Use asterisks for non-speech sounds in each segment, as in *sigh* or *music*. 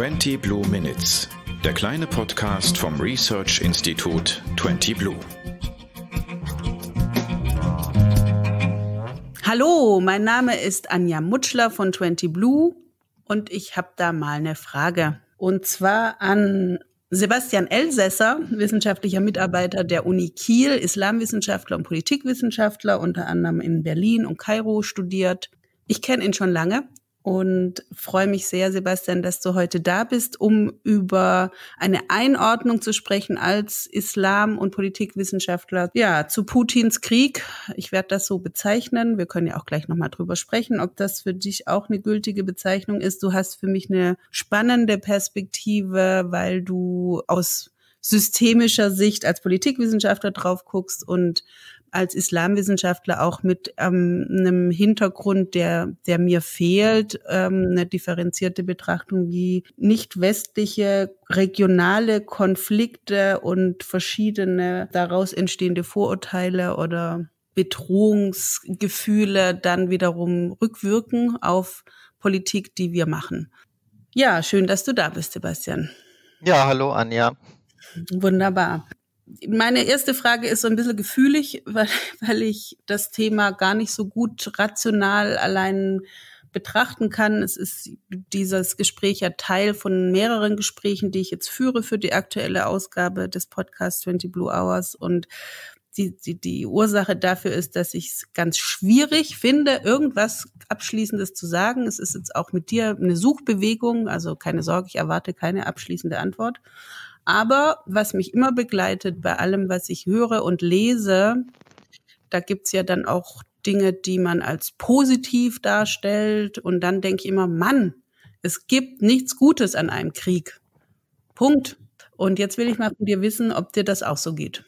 20 Blue Minutes, der kleine Podcast vom Research Institut 20 Blue. Hallo, mein Name ist Anja Mutschler von 20 Blue und ich habe da mal eine Frage. Und zwar an Sebastian Elsässer, wissenschaftlicher Mitarbeiter der Uni Kiel, Islamwissenschaftler und Politikwissenschaftler, unter anderem in Berlin und Kairo studiert. Ich kenne ihn schon lange und freue mich sehr, Sebastian, dass du heute da bist, um über eine Einordnung zu sprechen als Islam- und Politikwissenschaftler. Ja, zu Putins Krieg. Ich werde das so bezeichnen. Wir können ja auch gleich nochmal drüber sprechen, ob das für dich auch eine gültige Bezeichnung ist. Du hast für mich eine spannende Perspektive, weil du aus systemischer Sicht als Politikwissenschaftler drauf guckst und als Islamwissenschaftler auch mit ähm, einem Hintergrund, der, der mir fehlt, ähm, eine differenzierte Betrachtung, wie nicht westliche regionale Konflikte und verschiedene daraus entstehende Vorurteile oder Bedrohungsgefühle dann wiederum rückwirken auf Politik, die wir machen. Ja, schön, dass du da bist, Sebastian. Ja, hallo Anja. Wunderbar meine erste Frage ist so ein bisschen gefühlig, weil, *laughs* weil ich das Thema gar nicht so gut rational allein betrachten kann. Es ist dieses Gespräch ja Teil von mehreren Gesprächen, die ich jetzt führe für die aktuelle Ausgabe des Podcasts 20 Blue Hours. Und die, die, die Ursache dafür ist, dass ich es ganz schwierig finde, irgendwas Abschließendes zu sagen. Es ist jetzt auch mit dir eine Suchbewegung, also keine Sorge, ich erwarte keine abschließende Antwort. Aber was mich immer begleitet bei allem, was ich höre und lese, da gibt's ja dann auch Dinge, die man als positiv darstellt. Und dann denke ich immer, Mann, es gibt nichts Gutes an einem Krieg. Punkt. Und jetzt will ich mal von dir wissen, ob dir das auch so geht.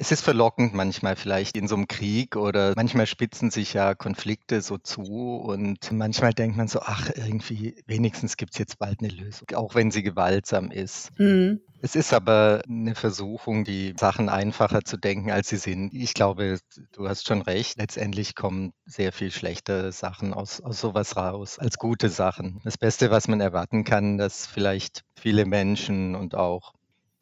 Es ist verlockend manchmal vielleicht in so einem Krieg oder manchmal spitzen sich ja Konflikte so zu und manchmal denkt man so, ach, irgendwie, wenigstens gibt es jetzt bald eine Lösung, auch wenn sie gewaltsam ist. Mhm. Es ist aber eine Versuchung, die Sachen einfacher zu denken, als sie sind. Ich glaube, du hast schon recht. Letztendlich kommen sehr viel schlechte Sachen aus, aus sowas raus als gute Sachen. Das Beste, was man erwarten kann, dass vielleicht viele Menschen und auch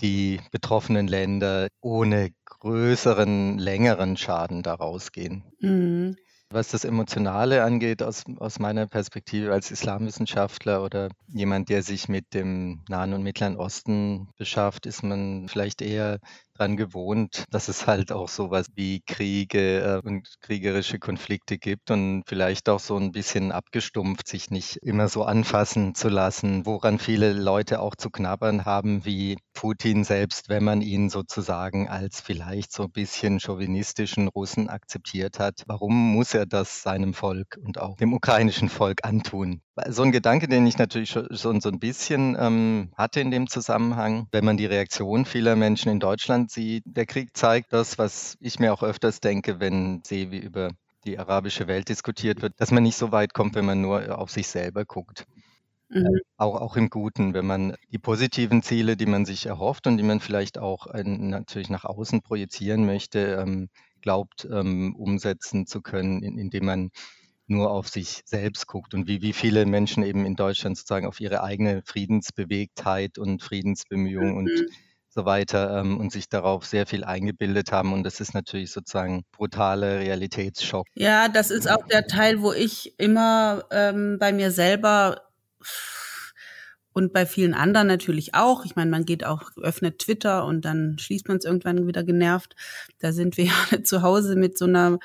die betroffenen Länder ohne größeren, längeren Schaden daraus gehen. Mhm. Was das Emotionale angeht, aus, aus meiner Perspektive als Islamwissenschaftler oder jemand, der sich mit dem Nahen und Mittleren Osten beschafft, ist man vielleicht eher dran gewohnt, dass es halt auch sowas wie Kriege äh, und kriegerische Konflikte gibt und vielleicht auch so ein bisschen abgestumpft, sich nicht immer so anfassen zu lassen, woran viele Leute auch zu knabbern haben, wie Putin selbst, wenn man ihn sozusagen als vielleicht so ein bisschen chauvinistischen Russen akzeptiert hat. Warum muss er das seinem Volk und auch dem ukrainischen Volk antun? So ein Gedanke, den ich natürlich schon so ein bisschen ähm, hatte in dem Zusammenhang, wenn man die Reaktion vieler Menschen in Deutschland sieht. Der Krieg zeigt das, was ich mir auch öfters denke, wenn sehe, wie über die arabische Welt diskutiert wird, dass man nicht so weit kommt, wenn man nur auf sich selber guckt. Mhm. Auch, auch im Guten, wenn man die positiven Ziele, die man sich erhofft und die man vielleicht auch äh, natürlich nach außen projizieren möchte, ähm, glaubt, ähm, umsetzen zu können, in, indem man nur auf sich selbst guckt und wie, wie viele Menschen eben in Deutschland sozusagen auf ihre eigene Friedensbewegtheit und Friedensbemühungen mhm. und so weiter ähm, und sich darauf sehr viel eingebildet haben. Und das ist natürlich sozusagen brutaler Realitätsschock. Ja, das ist auch der Teil, wo ich immer ähm, bei mir selber und bei vielen anderen natürlich auch. Ich meine, man geht auch, öffnet Twitter und dann schließt man es irgendwann wieder genervt. Da sind wir *laughs* ja zu Hause mit so einer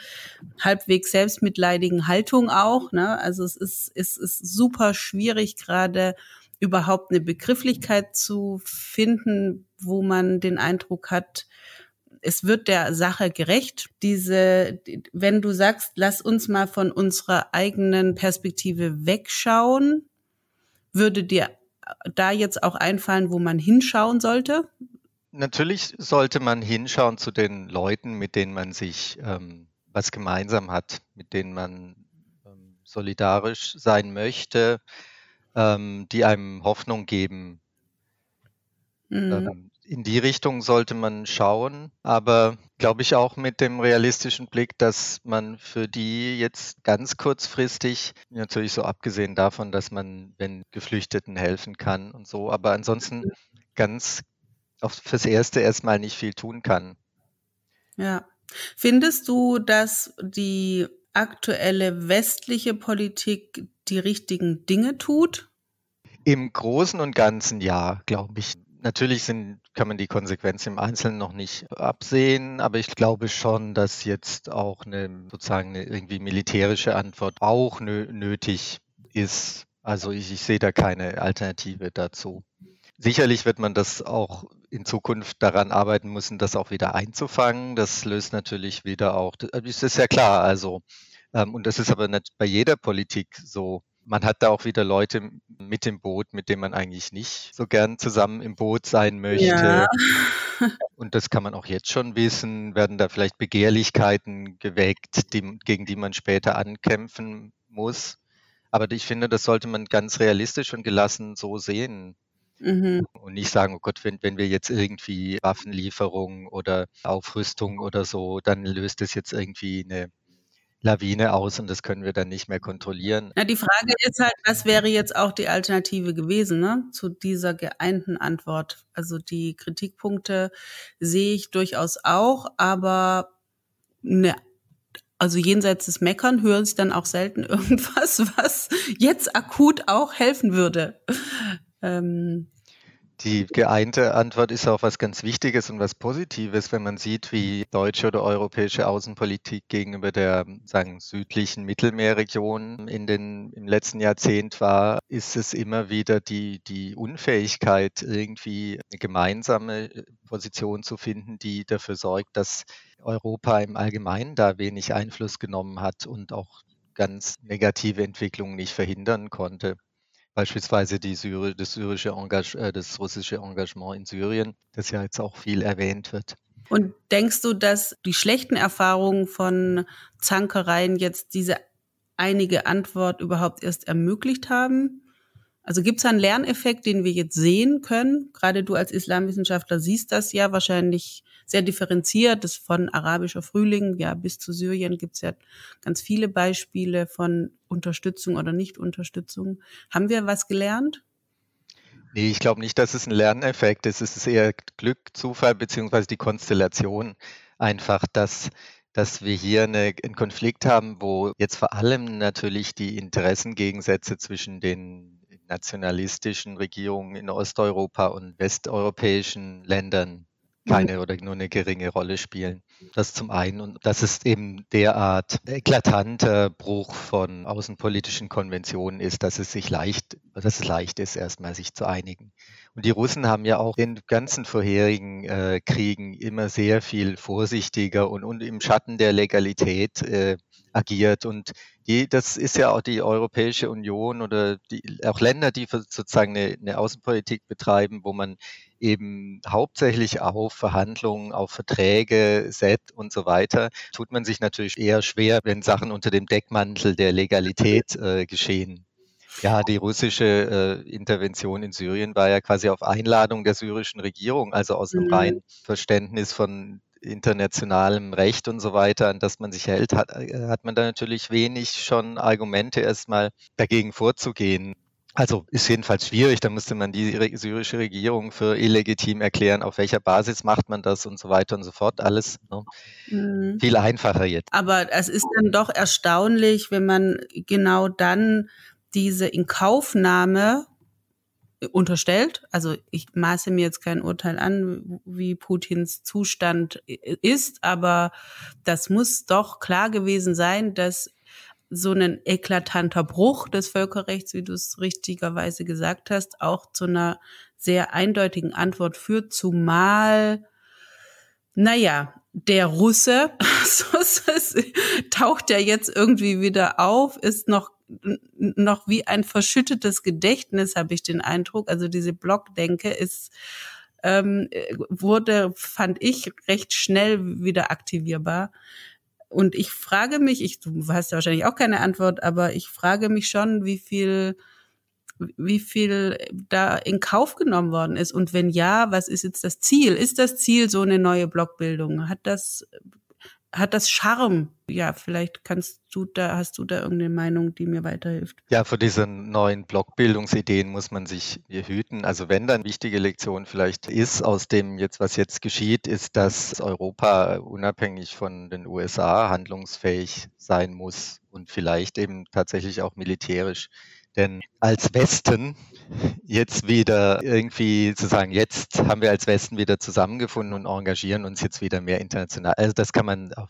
halbwegs selbstmitleidigen Haltung auch. Ne? Also es ist, es ist super schwierig, gerade überhaupt eine Begrifflichkeit zu finden, wo man den Eindruck hat, es wird der Sache gerecht. Diese, wenn du sagst, lass uns mal von unserer eigenen Perspektive wegschauen, würde dir da jetzt auch einfallen, wo man hinschauen sollte? Natürlich sollte man hinschauen zu den Leuten, mit denen man sich ähm, was gemeinsam hat, mit denen man ähm, solidarisch sein möchte, ähm, die einem Hoffnung geben. Mhm. Ähm, in die Richtung sollte man schauen, aber glaube ich auch mit dem realistischen Blick, dass man für die jetzt ganz kurzfristig, natürlich so abgesehen davon, dass man, wenn Geflüchteten helfen kann und so, aber ansonsten ganz auch fürs Erste erstmal nicht viel tun kann. Ja. Findest du, dass die aktuelle westliche Politik die richtigen Dinge tut? Im Großen und Ganzen ja, glaube ich. Natürlich sind, kann man die Konsequenzen im Einzelnen noch nicht absehen, aber ich glaube schon, dass jetzt auch eine sozusagen eine irgendwie militärische Antwort auch nö nötig ist. Also ich, ich sehe da keine Alternative dazu. Sicherlich wird man das auch in Zukunft daran arbeiten müssen, das auch wieder einzufangen. Das löst natürlich wieder auch, das ist ja klar, also, ähm, und das ist aber nicht bei jeder Politik so. Man hat da auch wieder Leute mit im Boot, mit denen man eigentlich nicht so gern zusammen im Boot sein möchte. Ja. *laughs* Und das kann man auch jetzt schon wissen. Werden da vielleicht Begehrlichkeiten geweckt, die, gegen die man später ankämpfen muss? Aber ich finde, das sollte man ganz realistisch und gelassen so sehen. Mhm. Und nicht sagen, oh Gott, wenn, wenn wir jetzt irgendwie Waffenlieferungen oder Aufrüstung oder so, dann löst es jetzt irgendwie eine Lawine aus und das können wir dann nicht mehr kontrollieren. Na, die Frage ist halt, was wäre jetzt auch die Alternative gewesen, ne, zu dieser geeinten Antwort? Also die Kritikpunkte sehe ich durchaus auch, aber ne, also jenseits des Meckern höre ich dann auch selten *laughs* irgendwas, was jetzt akut auch helfen würde. Ähm, die geeinte Antwort ist auch was ganz Wichtiges und was Positives, wenn man sieht, wie deutsche oder europäische Außenpolitik gegenüber der sagen, südlichen Mittelmeerregion in den, im letzten Jahrzehnt war, ist es immer wieder die, die Unfähigkeit, irgendwie eine gemeinsame Position zu finden, die dafür sorgt, dass Europa im Allgemeinen da wenig Einfluss genommen hat und auch ganz negative Entwicklungen nicht verhindern konnte beispielsweise die Syri das, syrische Engage äh, das russische Engagement in Syrien, das ja jetzt auch viel erwähnt wird. Und denkst du, dass die schlechten Erfahrungen von Zankereien jetzt diese einige Antwort überhaupt erst ermöglicht haben? Also gibt es einen Lerneffekt, den wir jetzt sehen können? Gerade du als Islamwissenschaftler siehst das ja wahrscheinlich sehr differenziert. Das von arabischer Frühling ja bis zu Syrien gibt es ja ganz viele Beispiele von Unterstützung oder Nicht-Unterstützung. Haben wir was gelernt? Nee, ich glaube nicht, dass es ein Lerneffekt ist. Es ist eher Glück, Zufall beziehungsweise die Konstellation einfach, dass dass wir hier eine, einen Konflikt haben, wo jetzt vor allem natürlich die Interessengegensätze zwischen den nationalistischen Regierungen in Osteuropa und westeuropäischen Ländern keine oder nur eine geringe Rolle spielen. Das zum einen. Und das ist eben derart eklatanter Bruch von außenpolitischen Konventionen ist, dass es sich leicht, dass es leicht ist, erstmal sich zu einigen. Und die Russen haben ja auch in ganzen vorherigen äh, Kriegen immer sehr viel vorsichtiger und, und im Schatten der Legalität äh, agiert. Und die, das ist ja auch die Europäische Union oder die, auch Länder, die sozusagen eine, eine Außenpolitik betreiben, wo man eben hauptsächlich auf Verhandlungen, auf Verträge, SET und so weiter, tut man sich natürlich eher schwer, wenn Sachen unter dem Deckmantel der Legalität äh, geschehen. Ja, die russische äh, Intervention in Syrien war ja quasi auf Einladung der syrischen Regierung, also aus einem mhm. reinen Verständnis von internationalem Recht und so weiter, an das man sich hält, hat, äh, hat man da natürlich wenig schon Argumente erstmal dagegen vorzugehen. Also ist jedenfalls schwierig, da müsste man die syrische Regierung für illegitim erklären, auf welcher Basis macht man das und so weiter und so fort. Alles ne? mhm. viel einfacher jetzt. Aber es ist dann doch erstaunlich, wenn man genau dann diese Inkaufnahme unterstellt. Also ich maße mir jetzt kein Urteil an, wie Putins Zustand ist, aber das muss doch klar gewesen sein, dass so ein eklatanter Bruch des Völkerrechts, wie du es richtigerweise gesagt hast, auch zu einer sehr eindeutigen Antwort führt, zumal, naja, der Russe, *laughs* taucht ja jetzt irgendwie wieder auf, ist noch noch wie ein verschüttetes Gedächtnis, habe ich den Eindruck. Also diese Blockdenke ist ähm, wurde, fand ich, recht schnell wieder aktivierbar. Und ich frage mich, ich, du hast ja wahrscheinlich auch keine Antwort, aber ich frage mich schon, wie viel wie viel da in Kauf genommen worden ist? Und wenn ja, was ist jetzt das Ziel? Ist das Ziel so eine neue Blockbildung? Hat das hat das Charme? Ja, vielleicht kannst du da, hast du da irgendeine Meinung, die mir weiterhilft? Ja, vor diesen neuen Blockbildungsideen muss man sich hüten. Also wenn dann wichtige Lektion vielleicht ist aus dem jetzt, was jetzt geschieht, ist, dass Europa unabhängig von den USA handlungsfähig sein muss und vielleicht eben tatsächlich auch militärisch. Denn als Westen jetzt wieder irgendwie zu sagen, jetzt haben wir als Westen wieder zusammengefunden und engagieren uns jetzt wieder mehr international. Also das kann man auf,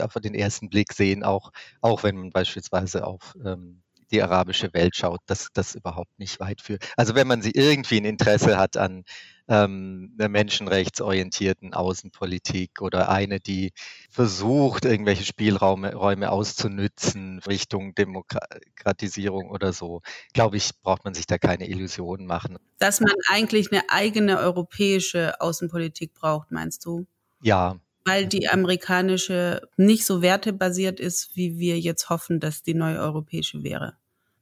auf den ersten Blick sehen, auch, auch wenn man beispielsweise auf ähm, die arabische Welt schaut, dass das überhaupt nicht weit führt. Also wenn man sie irgendwie ein Interesse hat an ähm, einer menschenrechtsorientierten Außenpolitik oder eine, die versucht, irgendwelche Spielräume Räume auszunützen Richtung Demokratisierung oder so, glaube ich, braucht man sich da keine Illusionen machen. Dass man eigentlich eine eigene europäische Außenpolitik braucht, meinst du? Ja, weil die amerikanische nicht so wertebasiert ist, wie wir jetzt hoffen, dass die neue europäische wäre.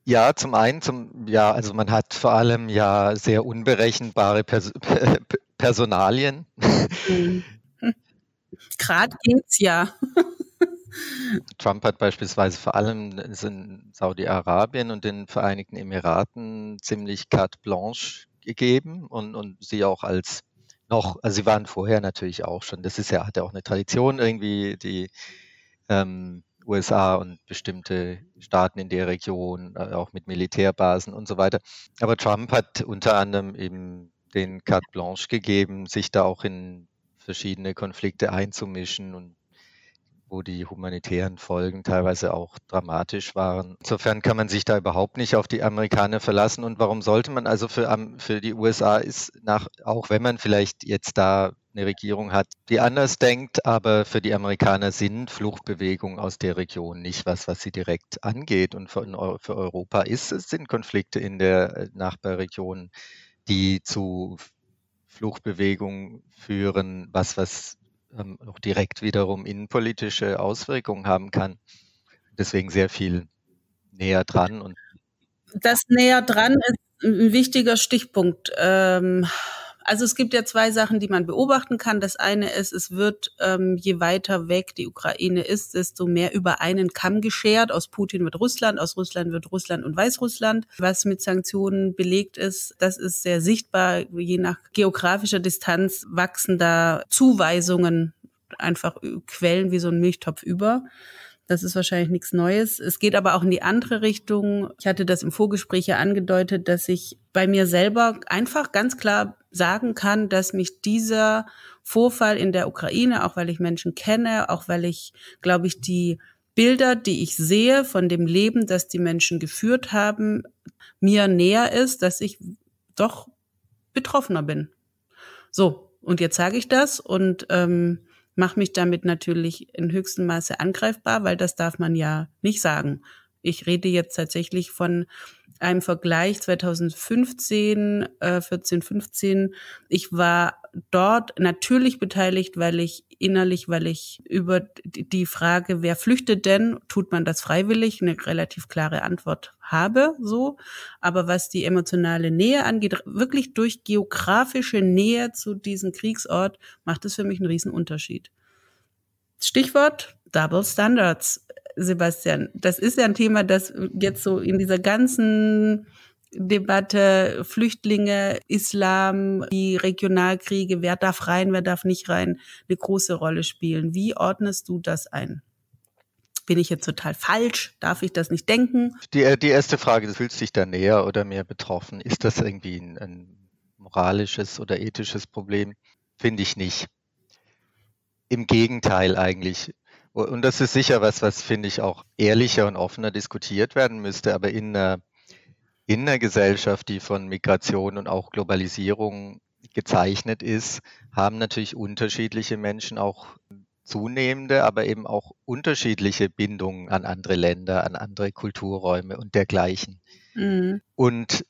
Ja, zum einen, zum, ja, also man hat vor allem ja sehr unberechenbare Pers *laughs* Personalien. Mhm. Gerade geht's ja. *laughs* Trump hat beispielsweise vor allem in Saudi-Arabien und den Vereinigten Emiraten ziemlich carte blanche gegeben und, und sie auch als noch, also sie waren vorher natürlich auch schon, das ist ja, hat ja auch eine Tradition irgendwie, die ähm, USA und bestimmte Staaten in der Region, äh, auch mit Militärbasen und so weiter. Aber Trump hat unter anderem eben den Carte Blanche gegeben, sich da auch in verschiedene Konflikte einzumischen und wo die humanitären Folgen teilweise auch dramatisch waren. Insofern kann man sich da überhaupt nicht auf die Amerikaner verlassen. Und warum sollte man also für, für die USA ist nach, auch wenn man vielleicht jetzt da eine Regierung hat, die anders denkt, aber für die Amerikaner sind Fluchtbewegungen aus der Region nicht was, was sie direkt angeht. Und für, Europa ist es sind Konflikte in der äh, Nachbarregion, die zu Fluchtbewegungen führen, was, was ähm, auch direkt wiederum innenpolitische Auswirkungen haben kann. Deswegen sehr viel näher dran. Und das näher dran ist ein wichtiger Stichpunkt. Ähm, also es gibt ja zwei Sachen, die man beobachten kann. Das eine ist, es wird, ähm, je weiter weg die Ukraine ist, desto mehr über einen Kamm geschert. Aus Putin wird Russland, aus Russland wird Russland und Weißrussland. Was mit Sanktionen belegt ist, das ist sehr sichtbar. Je nach geografischer Distanz wachsen da Zuweisungen einfach Quellen wie so ein Milchtopf über. Das ist wahrscheinlich nichts Neues. Es geht aber auch in die andere Richtung. Ich hatte das im Vorgespräch ja angedeutet, dass ich bei mir selber einfach ganz klar sagen kann, dass mich dieser Vorfall in der Ukraine, auch weil ich Menschen kenne, auch weil ich, glaube ich, die Bilder, die ich sehe von dem Leben, das die Menschen geführt haben, mir näher ist, dass ich doch betroffener bin. So, und jetzt sage ich das und ähm, mache mich damit natürlich in höchstem Maße angreifbar, weil das darf man ja nicht sagen. Ich rede jetzt tatsächlich von einem Vergleich 2015, äh, 14, 15. Ich war dort natürlich beteiligt, weil ich innerlich, weil ich über die Frage, wer flüchtet denn, tut man das freiwillig, eine relativ klare Antwort habe, so. Aber was die emotionale Nähe angeht, wirklich durch geografische Nähe zu diesem Kriegsort, macht es für mich einen riesen Unterschied. Stichwort Double Standards. Sebastian, das ist ja ein Thema, das jetzt so in dieser ganzen Debatte Flüchtlinge, Islam, die Regionalkriege, wer darf rein, wer darf nicht rein, eine große Rolle spielen. Wie ordnest du das ein? Bin ich jetzt total falsch? Darf ich das nicht denken? Die, äh, die erste Frage, fühlst du dich da näher oder mehr betroffen? Ist das irgendwie ein, ein moralisches oder ethisches Problem? Finde ich nicht. Im Gegenteil eigentlich. Und das ist sicher was, was finde ich auch ehrlicher und offener diskutiert werden müsste. Aber in einer, in einer Gesellschaft, die von Migration und auch Globalisierung gezeichnet ist, haben natürlich unterschiedliche Menschen auch zunehmende, aber eben auch unterschiedliche Bindungen an andere Länder, an andere Kulturräume und dergleichen. Mhm. Und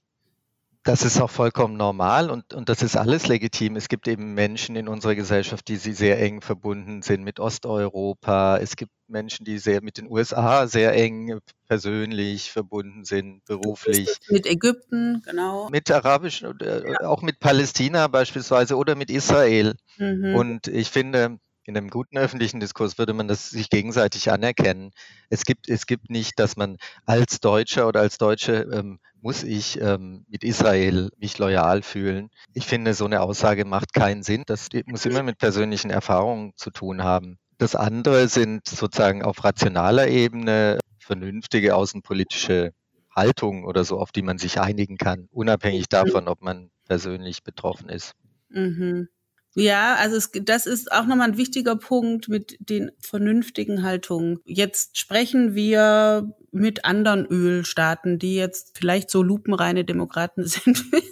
das ist auch vollkommen normal und, und das ist alles legitim. Es gibt eben Menschen in unserer Gesellschaft, die sie sehr eng verbunden sind mit Osteuropa. Es gibt Menschen, die sehr mit den USA sehr eng persönlich verbunden sind, beruflich. Mit Ägypten, genau. Mit arabischen, äh, ja. auch mit Palästina beispielsweise oder mit Israel. Mhm. Und ich finde, in einem guten öffentlichen Diskurs würde man das sich gegenseitig anerkennen. Es gibt, es gibt nicht, dass man als Deutscher oder als Deutsche ähm, muss ich ähm, mit Israel mich loyal fühlen. Ich finde, so eine Aussage macht keinen Sinn. Das muss immer mit persönlichen Erfahrungen zu tun haben. Das andere sind sozusagen auf rationaler Ebene vernünftige außenpolitische Haltungen oder so, auf die man sich einigen kann, unabhängig davon, ob man persönlich betroffen ist. Mhm. Ja, also es, das ist auch nochmal ein wichtiger Punkt mit den vernünftigen Haltungen. Jetzt sprechen wir mit anderen Ölstaaten, die jetzt vielleicht so lupenreine Demokraten *laughs* sind wie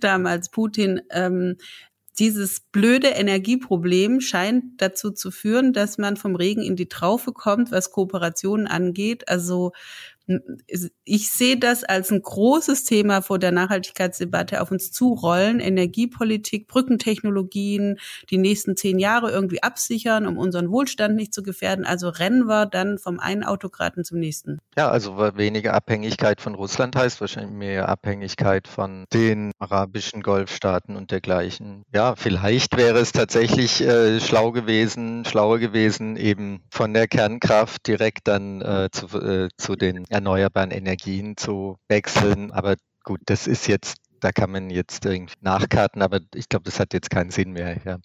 damals Putin. Ähm, dieses blöde Energieproblem scheint dazu zu führen, dass man vom Regen in die Traufe kommt, was Kooperationen angeht. Also ich sehe das als ein großes Thema vor der Nachhaltigkeitsdebatte auf uns zurollen. Energiepolitik, Brückentechnologien, die nächsten zehn Jahre irgendwie absichern, um unseren Wohlstand nicht zu gefährden. Also rennen wir dann vom einen Autokraten zum nächsten. Ja, also weniger Abhängigkeit von Russland heißt wahrscheinlich mehr Abhängigkeit von den arabischen Golfstaaten und dergleichen. Ja, vielleicht wäre es tatsächlich äh, schlau gewesen, schlauer gewesen, eben von der Kernkraft direkt dann äh, zu, äh, zu den erneuerbaren Energien zu wechseln. Aber gut, das ist jetzt, da kann man jetzt irgendwie nachkarten, aber ich glaube, das hat jetzt keinen Sinn mehr. Ja.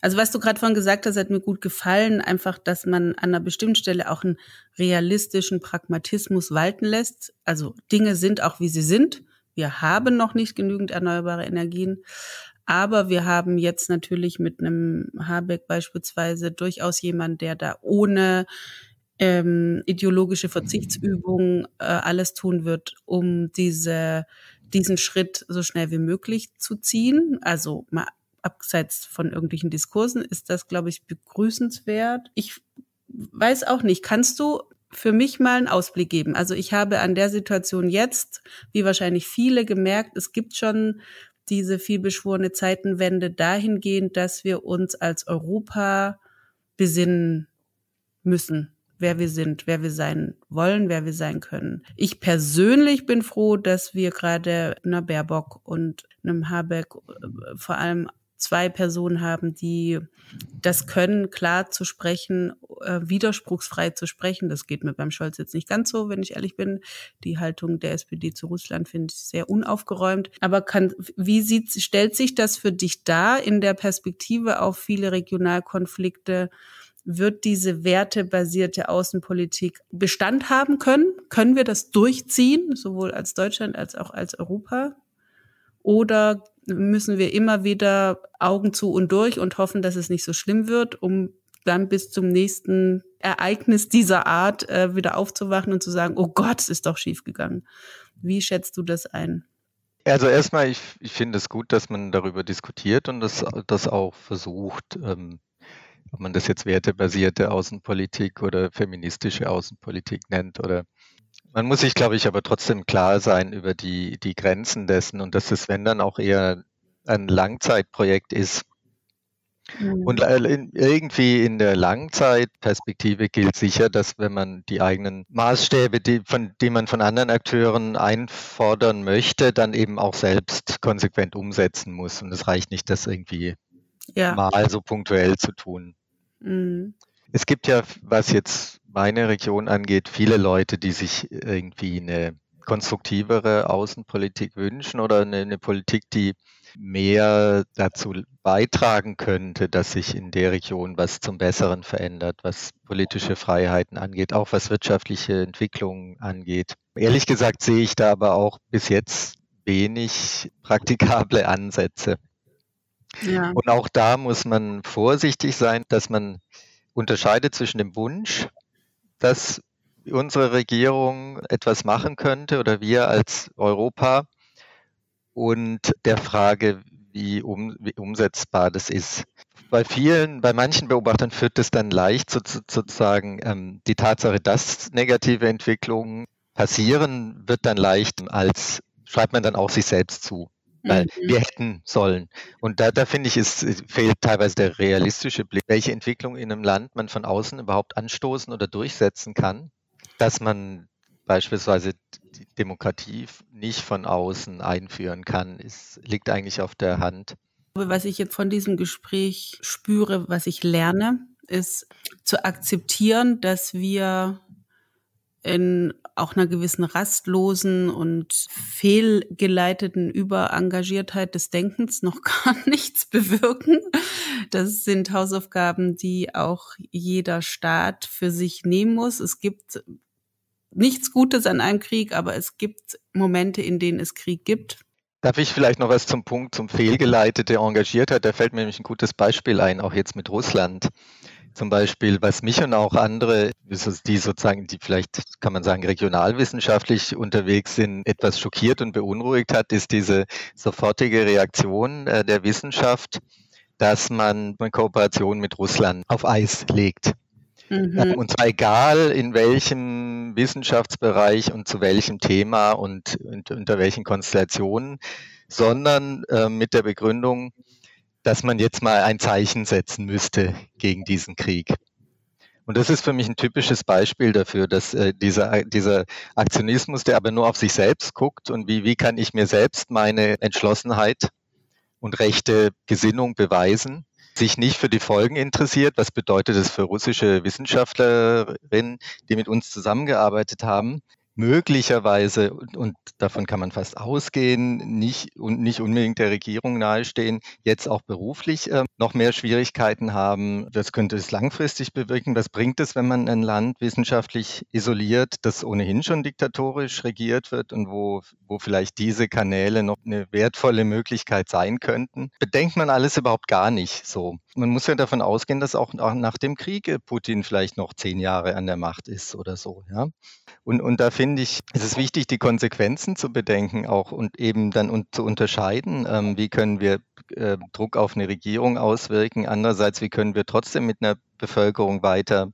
Also was du gerade vorhin gesagt hast, hat mir gut gefallen, einfach, dass man an einer bestimmten Stelle auch einen realistischen Pragmatismus walten lässt. Also Dinge sind auch, wie sie sind. Wir haben noch nicht genügend erneuerbare Energien. Aber wir haben jetzt natürlich mit einem Habeck beispielsweise durchaus jemand, der da ohne ähm, ideologische Verzichtsübungen äh, alles tun wird, um diese, diesen Schritt so schnell wie möglich zu ziehen. Also mal abseits von irgendwelchen Diskursen ist das, glaube ich, begrüßenswert. Ich weiß auch nicht, kannst du für mich mal einen Ausblick geben? Also ich habe an der Situation jetzt, wie wahrscheinlich viele, gemerkt, es gibt schon diese vielbeschworene Zeitenwende dahingehend, dass wir uns als Europa besinnen müssen wer wir sind, wer wir sein wollen, wer wir sein können. Ich persönlich bin froh, dass wir gerade einer Baerbock und einem Habeck äh, vor allem zwei Personen haben, die das können, klar zu sprechen, äh, widerspruchsfrei zu sprechen. Das geht mir beim Scholz jetzt nicht ganz so, wenn ich ehrlich bin. Die Haltung der SPD zu Russland finde ich sehr unaufgeräumt. Aber kann, wie sieht, stellt sich das für dich dar in der Perspektive auf viele Regionalkonflikte? Wird diese wertebasierte Außenpolitik Bestand haben können? Können wir das durchziehen, sowohl als Deutschland als auch als Europa? Oder müssen wir immer wieder Augen zu und durch und hoffen, dass es nicht so schlimm wird, um dann bis zum nächsten Ereignis dieser Art äh, wieder aufzuwachen und zu sagen, oh Gott, es ist doch schiefgegangen. Wie schätzt du das ein? Also erstmal, ich, ich finde es gut, dass man darüber diskutiert und das, das auch versucht, ähm, ob man das jetzt wertebasierte Außenpolitik oder feministische Außenpolitik nennt oder man muss sich, glaube ich, aber trotzdem klar sein über die, die Grenzen dessen und dass es, wenn dann auch eher ein Langzeitprojekt ist. Mhm. Und irgendwie in der Langzeitperspektive gilt sicher, dass wenn man die eigenen Maßstäbe, die, von, die man von anderen Akteuren einfordern möchte, dann eben auch selbst konsequent umsetzen muss. Und es reicht nicht, das irgendwie ja. mal so punktuell zu tun. Mhm. Es gibt ja, was jetzt meine Region angeht, viele Leute, die sich irgendwie eine konstruktivere Außenpolitik wünschen oder eine, eine, Politik, die mehr dazu beitragen könnte, dass sich in der Region was zum Besseren verändert, was politische Freiheiten angeht, auch was wirtschaftliche Entwicklungen angeht. Ehrlich gesagt sehe ich da aber auch bis jetzt wenig praktikable Ansätze. Und auch da muss man vorsichtig sein, dass man unterscheidet zwischen dem Wunsch, dass unsere Regierung etwas machen könnte oder wir als Europa und der Frage, wie, um, wie umsetzbar das ist. Bei vielen, bei manchen Beobachtern führt es dann leicht sozusagen ähm, die Tatsache, dass negative Entwicklungen passieren, wird dann leicht als schreibt man dann auch sich selbst zu. Weil mhm. wir hätten sollen. Und da, da finde ich, es fehlt teilweise der realistische Blick, welche Entwicklung in einem Land man von außen überhaupt anstoßen oder durchsetzen kann, dass man beispielsweise die Demokratie nicht von außen einführen kann, ist, liegt eigentlich auf der Hand. Was ich jetzt von diesem Gespräch spüre, was ich lerne, ist zu akzeptieren, dass wir in auch einer gewissen rastlosen und fehlgeleiteten Überengagiertheit des Denkens noch *laughs* gar nichts bewirken. Das sind Hausaufgaben, die auch jeder Staat für sich nehmen muss. Es gibt nichts Gutes an einem Krieg, aber es gibt Momente, in denen es Krieg gibt. Darf ich vielleicht noch was zum Punkt, zum fehlgeleitete Engagiertheit? Da fällt mir nämlich ein gutes Beispiel ein, auch jetzt mit Russland. Zum Beispiel, was mich und auch andere, die sozusagen, die vielleicht, kann man sagen, regionalwissenschaftlich unterwegs sind, etwas schockiert und beunruhigt hat, ist diese sofortige Reaktion äh, der Wissenschaft, dass man eine Kooperation mit Russland auf Eis legt. Mhm. Und zwar egal in welchem Wissenschaftsbereich und zu welchem Thema und, und unter welchen Konstellationen, sondern äh, mit der Begründung, dass man jetzt mal ein Zeichen setzen müsste gegen diesen Krieg. Und das ist für mich ein typisches Beispiel dafür, dass äh, dieser, dieser Aktionismus, der aber nur auf sich selbst guckt und wie, wie kann ich mir selbst meine Entschlossenheit und rechte Gesinnung beweisen, sich nicht für die Folgen interessiert. Was bedeutet das für russische Wissenschaftlerinnen, die mit uns zusammengearbeitet haben? Möglicherweise, und davon kann man fast ausgehen, nicht und nicht unbedingt der Regierung nahestehen, jetzt auch beruflich äh, noch mehr Schwierigkeiten haben. Das könnte es langfristig bewirken. Was bringt es, wenn man ein Land wissenschaftlich isoliert, das ohnehin schon diktatorisch regiert wird und wo, wo vielleicht diese Kanäle noch eine wertvolle Möglichkeit sein könnten? Bedenkt man alles überhaupt gar nicht so. Man muss ja davon ausgehen, dass auch nach dem Krieg Putin vielleicht noch zehn Jahre an der Macht ist oder so. Ja? Und, und da finde ich, es ist wichtig, die Konsequenzen zu bedenken auch und eben dann und zu unterscheiden, ähm, wie können wir äh, Druck auf eine Regierung auswirken. Andererseits, wie können wir trotzdem mit einer Bevölkerung weiter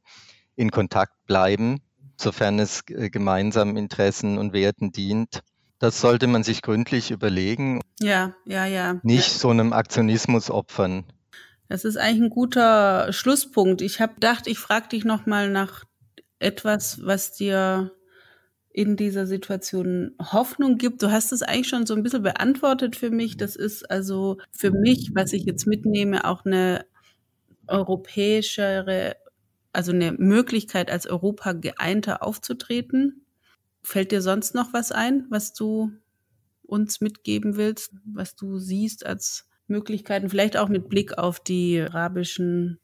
in Kontakt bleiben, sofern es äh, gemeinsamen Interessen und Werten dient. Das sollte man sich gründlich überlegen. Ja, ja, ja. Nicht so einem Aktionismus opfern. Das ist eigentlich ein guter Schlusspunkt. Ich habe gedacht, ich frage dich noch mal nach etwas, was dir in dieser Situation Hoffnung gibt. Du hast es eigentlich schon so ein bisschen beantwortet für mich. Das ist also für mich, was ich jetzt mitnehme, auch eine europäischere, also eine Möglichkeit, als Europa geeinter aufzutreten. Fällt dir sonst noch was ein, was du uns mitgeben willst, was du siehst als Möglichkeiten, vielleicht auch mit Blick auf die arabischen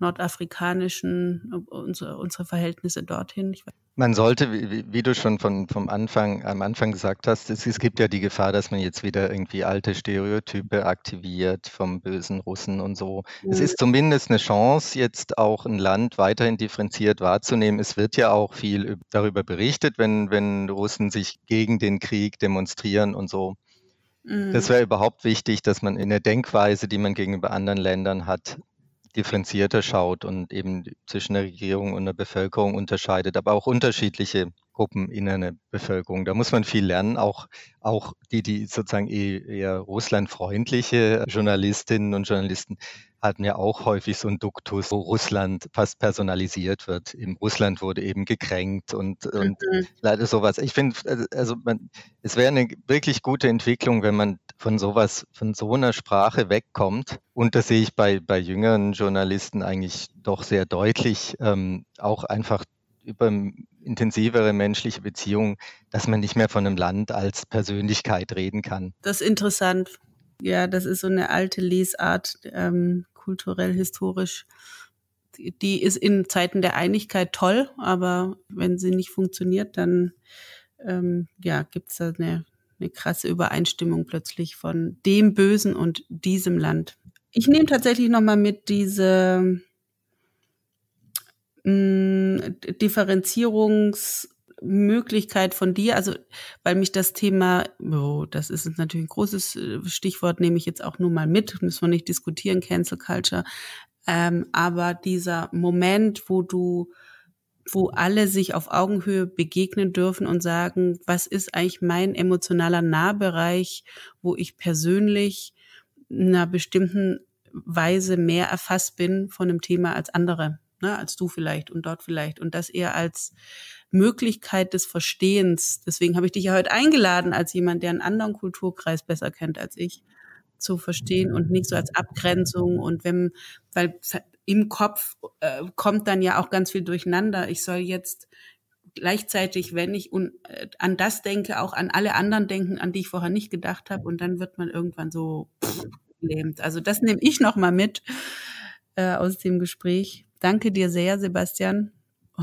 nordafrikanischen, unsere, unsere Verhältnisse dorthin. Man sollte, wie, wie, du schon von, vom Anfang, am Anfang gesagt hast, es, es, gibt ja die Gefahr, dass man jetzt wieder irgendwie alte Stereotype aktiviert vom bösen Russen und so. Mhm. Es ist zumindest eine Chance, jetzt auch ein Land weiterhin differenziert wahrzunehmen. Es wird ja auch viel darüber berichtet, wenn, wenn Russen sich gegen den Krieg demonstrieren und so. Das mhm. wäre überhaupt wichtig, dass man in der Denkweise, die man gegenüber anderen Ländern hat, differenzierter schaut und eben zwischen der Regierung und der Bevölkerung unterscheidet, aber auch unterschiedliche Gruppen in einer Bevölkerung. Da muss man viel lernen, auch, auch die, die sozusagen eher russlandfreundliche Journalistinnen und Journalisten hatten ja auch häufig so einen Duktus, wo Russland fast personalisiert wird. Im Russland wurde eben gekränkt und, und mhm. leider sowas. Ich finde, also man, es wäre eine wirklich gute Entwicklung, wenn man von sowas, von so einer Sprache wegkommt. Und das sehe ich bei, bei jüngeren Journalisten eigentlich doch sehr deutlich, ähm, auch einfach über intensivere menschliche Beziehungen, dass man nicht mehr von einem Land als Persönlichkeit reden kann. Das ist interessant. Ja, das ist so eine alte Lesart, ähm, kulturell, historisch. Die, ist in Zeiten der Einigkeit toll, aber wenn sie nicht funktioniert, dann ähm, ja, gibt es da eine, eine krasse Übereinstimmung plötzlich von dem Bösen und diesem Land. Ich nehme tatsächlich nochmal mit diese mh, mm, Differenzierungs- Möglichkeit von dir, also weil mich das Thema, oh, das ist natürlich ein großes äh, Stichwort, nehme ich jetzt auch nur mal mit, müssen wir nicht diskutieren, Cancel Culture, ähm, aber dieser Moment, wo du wo alle sich auf Augenhöhe begegnen dürfen und sagen, was ist eigentlich mein emotionaler Nahbereich, wo ich persönlich in einer bestimmten Weise mehr erfasst bin von einem Thema als andere, ne, als du vielleicht und dort vielleicht. Und das eher als Möglichkeit des Verstehens. Deswegen habe ich dich ja heute eingeladen, als jemand, der einen anderen Kulturkreis besser kennt als ich, zu verstehen und nicht so als Abgrenzung. Und wenn, weil im Kopf äh, kommt dann ja auch ganz viel durcheinander. Ich soll jetzt gleichzeitig, wenn ich un, äh, an das denke, auch an alle anderen denken, an die ich vorher nicht gedacht habe. Und dann wird man irgendwann so pff, lähmt. Also das nehme ich noch mal mit äh, aus dem Gespräch. Danke dir sehr, Sebastian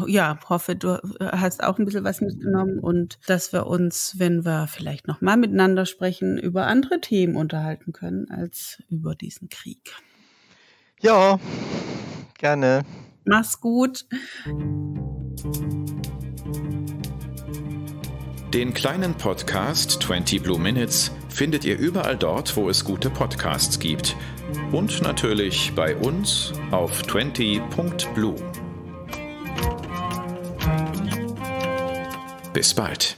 ja, hoffe, du äh, hast auch ein bisschen was mitgenommen und dass wir uns, wenn wir vielleicht noch mal miteinander sprechen, über andere Themen unterhalten können als über diesen Krieg. Ja, gerne. Mach's gut. Den kleinen Podcast 20 Blue Minutes findet ihr überall dort, wo es gute Podcasts gibt. Und natürlich bei uns auf 20.blue. Bis bald.